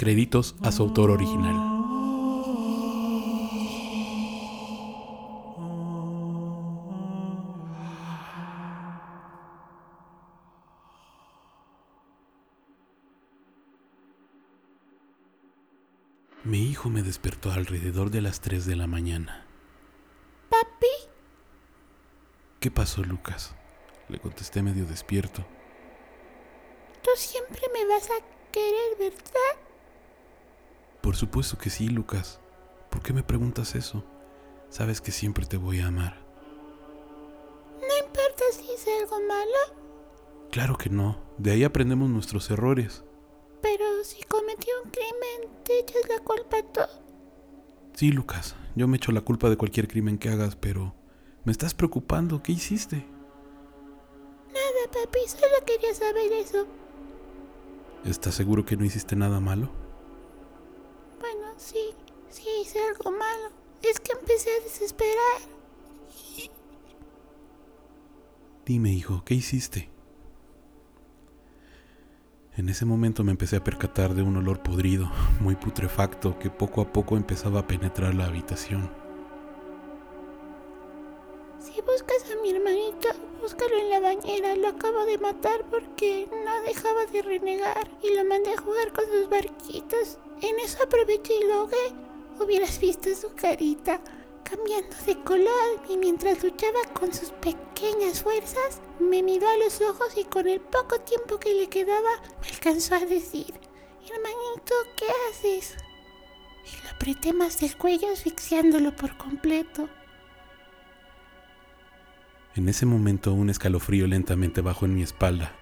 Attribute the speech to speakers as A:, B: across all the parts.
A: Créditos a su autor original. Mi hijo me despertó alrededor de las 3 de la mañana.
B: Papi,
A: ¿Qué pasó, Lucas? Le contesté medio despierto.
B: tú siempre me vas a querer, ¿verdad?
A: Por supuesto que sí, Lucas. ¿Por qué me preguntas eso? Sabes que siempre te voy a amar.
B: No importa si hice algo malo,
A: Claro que no. De ahí aprendemos nuestros errores.
B: pero si cometí un crimen, te echas la culpa tú.
A: Sí, Lucas. Yo me echo la culpa de cualquier crimen que hagas, pero... Me estás preocupando. ¿Qué hiciste?
B: Nada, papi, solo quería saber eso.
A: ¿Estás seguro que no hiciste nada malo?
B: Sí, sí hice algo malo. Es que empecé a desesperar.
A: Dime, hijo, ¿qué hiciste? En ese momento me empecé a percatar de un olor podrido, muy putrefacto, que poco a poco empezaba a penetrar la habitación.
B: Hermanito, búscalo en la bañera. Lo acabo de matar porque no dejaba de renegar y lo mandé a jugar con sus barquitos. En eso aproveché y lo ahogué. Hubieras visto su carita cambiando de color y mientras luchaba con sus pequeñas fuerzas, me miró a los ojos y con el poco tiempo que le quedaba me alcanzó a decir, hermanito, ¿qué haces? Y lo apreté más del cuello asfixiándolo por completo.
A: En ese momento un escalofrío lentamente bajó en mi espalda.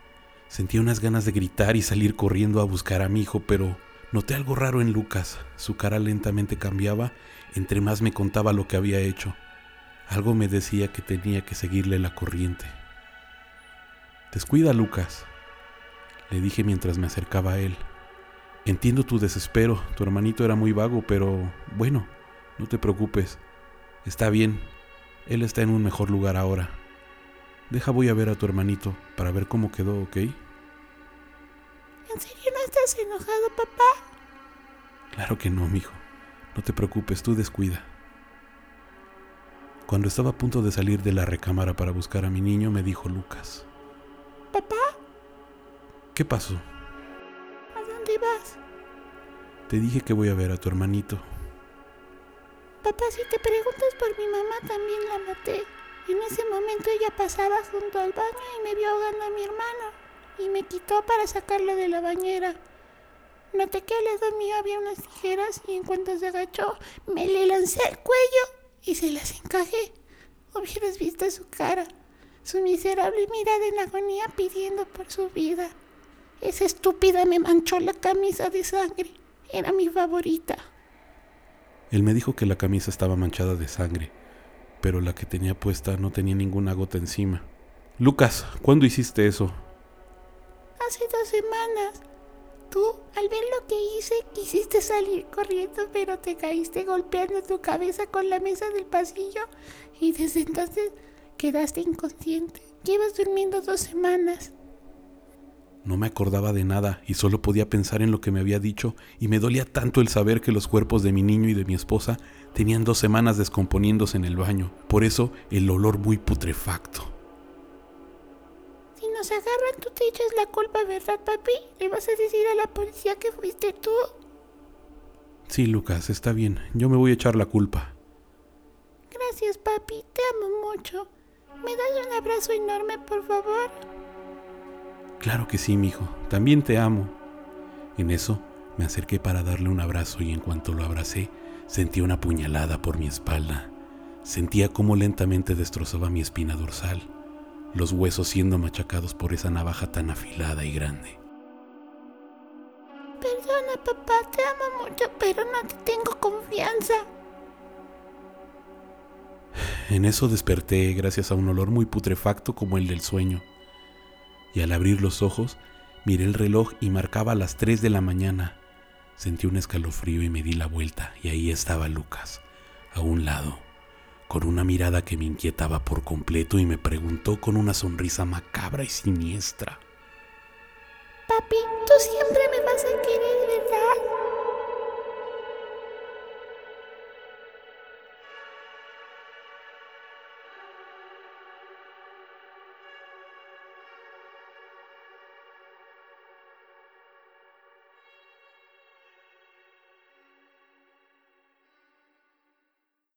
A: Sentía unas ganas de gritar y salir corriendo a buscar a mi hijo, pero noté algo raro en Lucas. Su cara lentamente cambiaba entre más me contaba lo que había hecho. Algo me decía que tenía que seguirle la corriente. Descuida, Lucas, le dije mientras me acercaba a él. Entiendo tu desespero, tu hermanito era muy vago, pero bueno, no te preocupes. Está bien, él está en un mejor lugar ahora. Deja voy a ver a tu hermanito para ver cómo quedó, ¿ok?
B: ¿En serio no estás enojado, papá?
A: Claro que no, mijo. No te preocupes, tú descuida. Cuando estaba a punto de salir de la recámara para buscar a mi niño, me dijo Lucas.
B: ¿Papá?
A: ¿Qué pasó?
B: ¿A dónde vas?
A: Te dije que voy a ver a tu hermanito.
B: Papá, si te preguntas por mi mamá, también la maté. En ese momento ella pasaba junto al baño y me vio ahogando a mi hermano. Y me quitó para sacarlo de la bañera. Noté que al lado mío había unas tijeras y en cuanto se agachó, me le lancé al cuello y se las encajé. Hubieras visto su cara, su miserable mirada en agonía pidiendo por su vida. Esa estúpida me manchó la camisa de sangre. Era mi favorita.
A: Él me dijo que la camisa estaba manchada de sangre, pero la que tenía puesta no tenía ninguna gota encima. Lucas, ¿cuándo hiciste eso?
B: Hace dos semanas. Tú, al ver lo que hice, quisiste salir corriendo, pero te caíste golpeando tu cabeza con la mesa del pasillo y desde entonces quedaste inconsciente. Llevas durmiendo dos semanas.
A: No me acordaba de nada y solo podía pensar en lo que me había dicho y me dolía tanto el saber que los cuerpos de mi niño y de mi esposa tenían dos semanas descomponiéndose en el baño. Por eso el olor muy putrefacto.
B: Si nos agarran, tú te echas la culpa, ¿verdad, papi? ¿Le vas a decir a la policía que fuiste tú?
A: Sí, Lucas, está bien. Yo me voy a echar la culpa.
B: Gracias, papi. Te amo mucho. ¿Me das un abrazo enorme, por favor?
A: Claro que sí, mijo. También te amo. En eso me acerqué para darle un abrazo y en cuanto lo abracé, sentí una puñalada por mi espalda. Sentía cómo lentamente destrozaba mi espina dorsal, los huesos siendo machacados por esa navaja tan afilada y grande.
B: Perdona, papá. Te amo mucho, pero no te tengo confianza.
A: En eso desperté gracias a un olor muy putrefacto como el del sueño. Y al abrir los ojos, miré el reloj y marcaba las 3 de la mañana. Sentí un escalofrío y me di la vuelta y ahí estaba Lucas, a un lado, con una mirada que me inquietaba por completo y me preguntó con una sonrisa macabra y siniestra.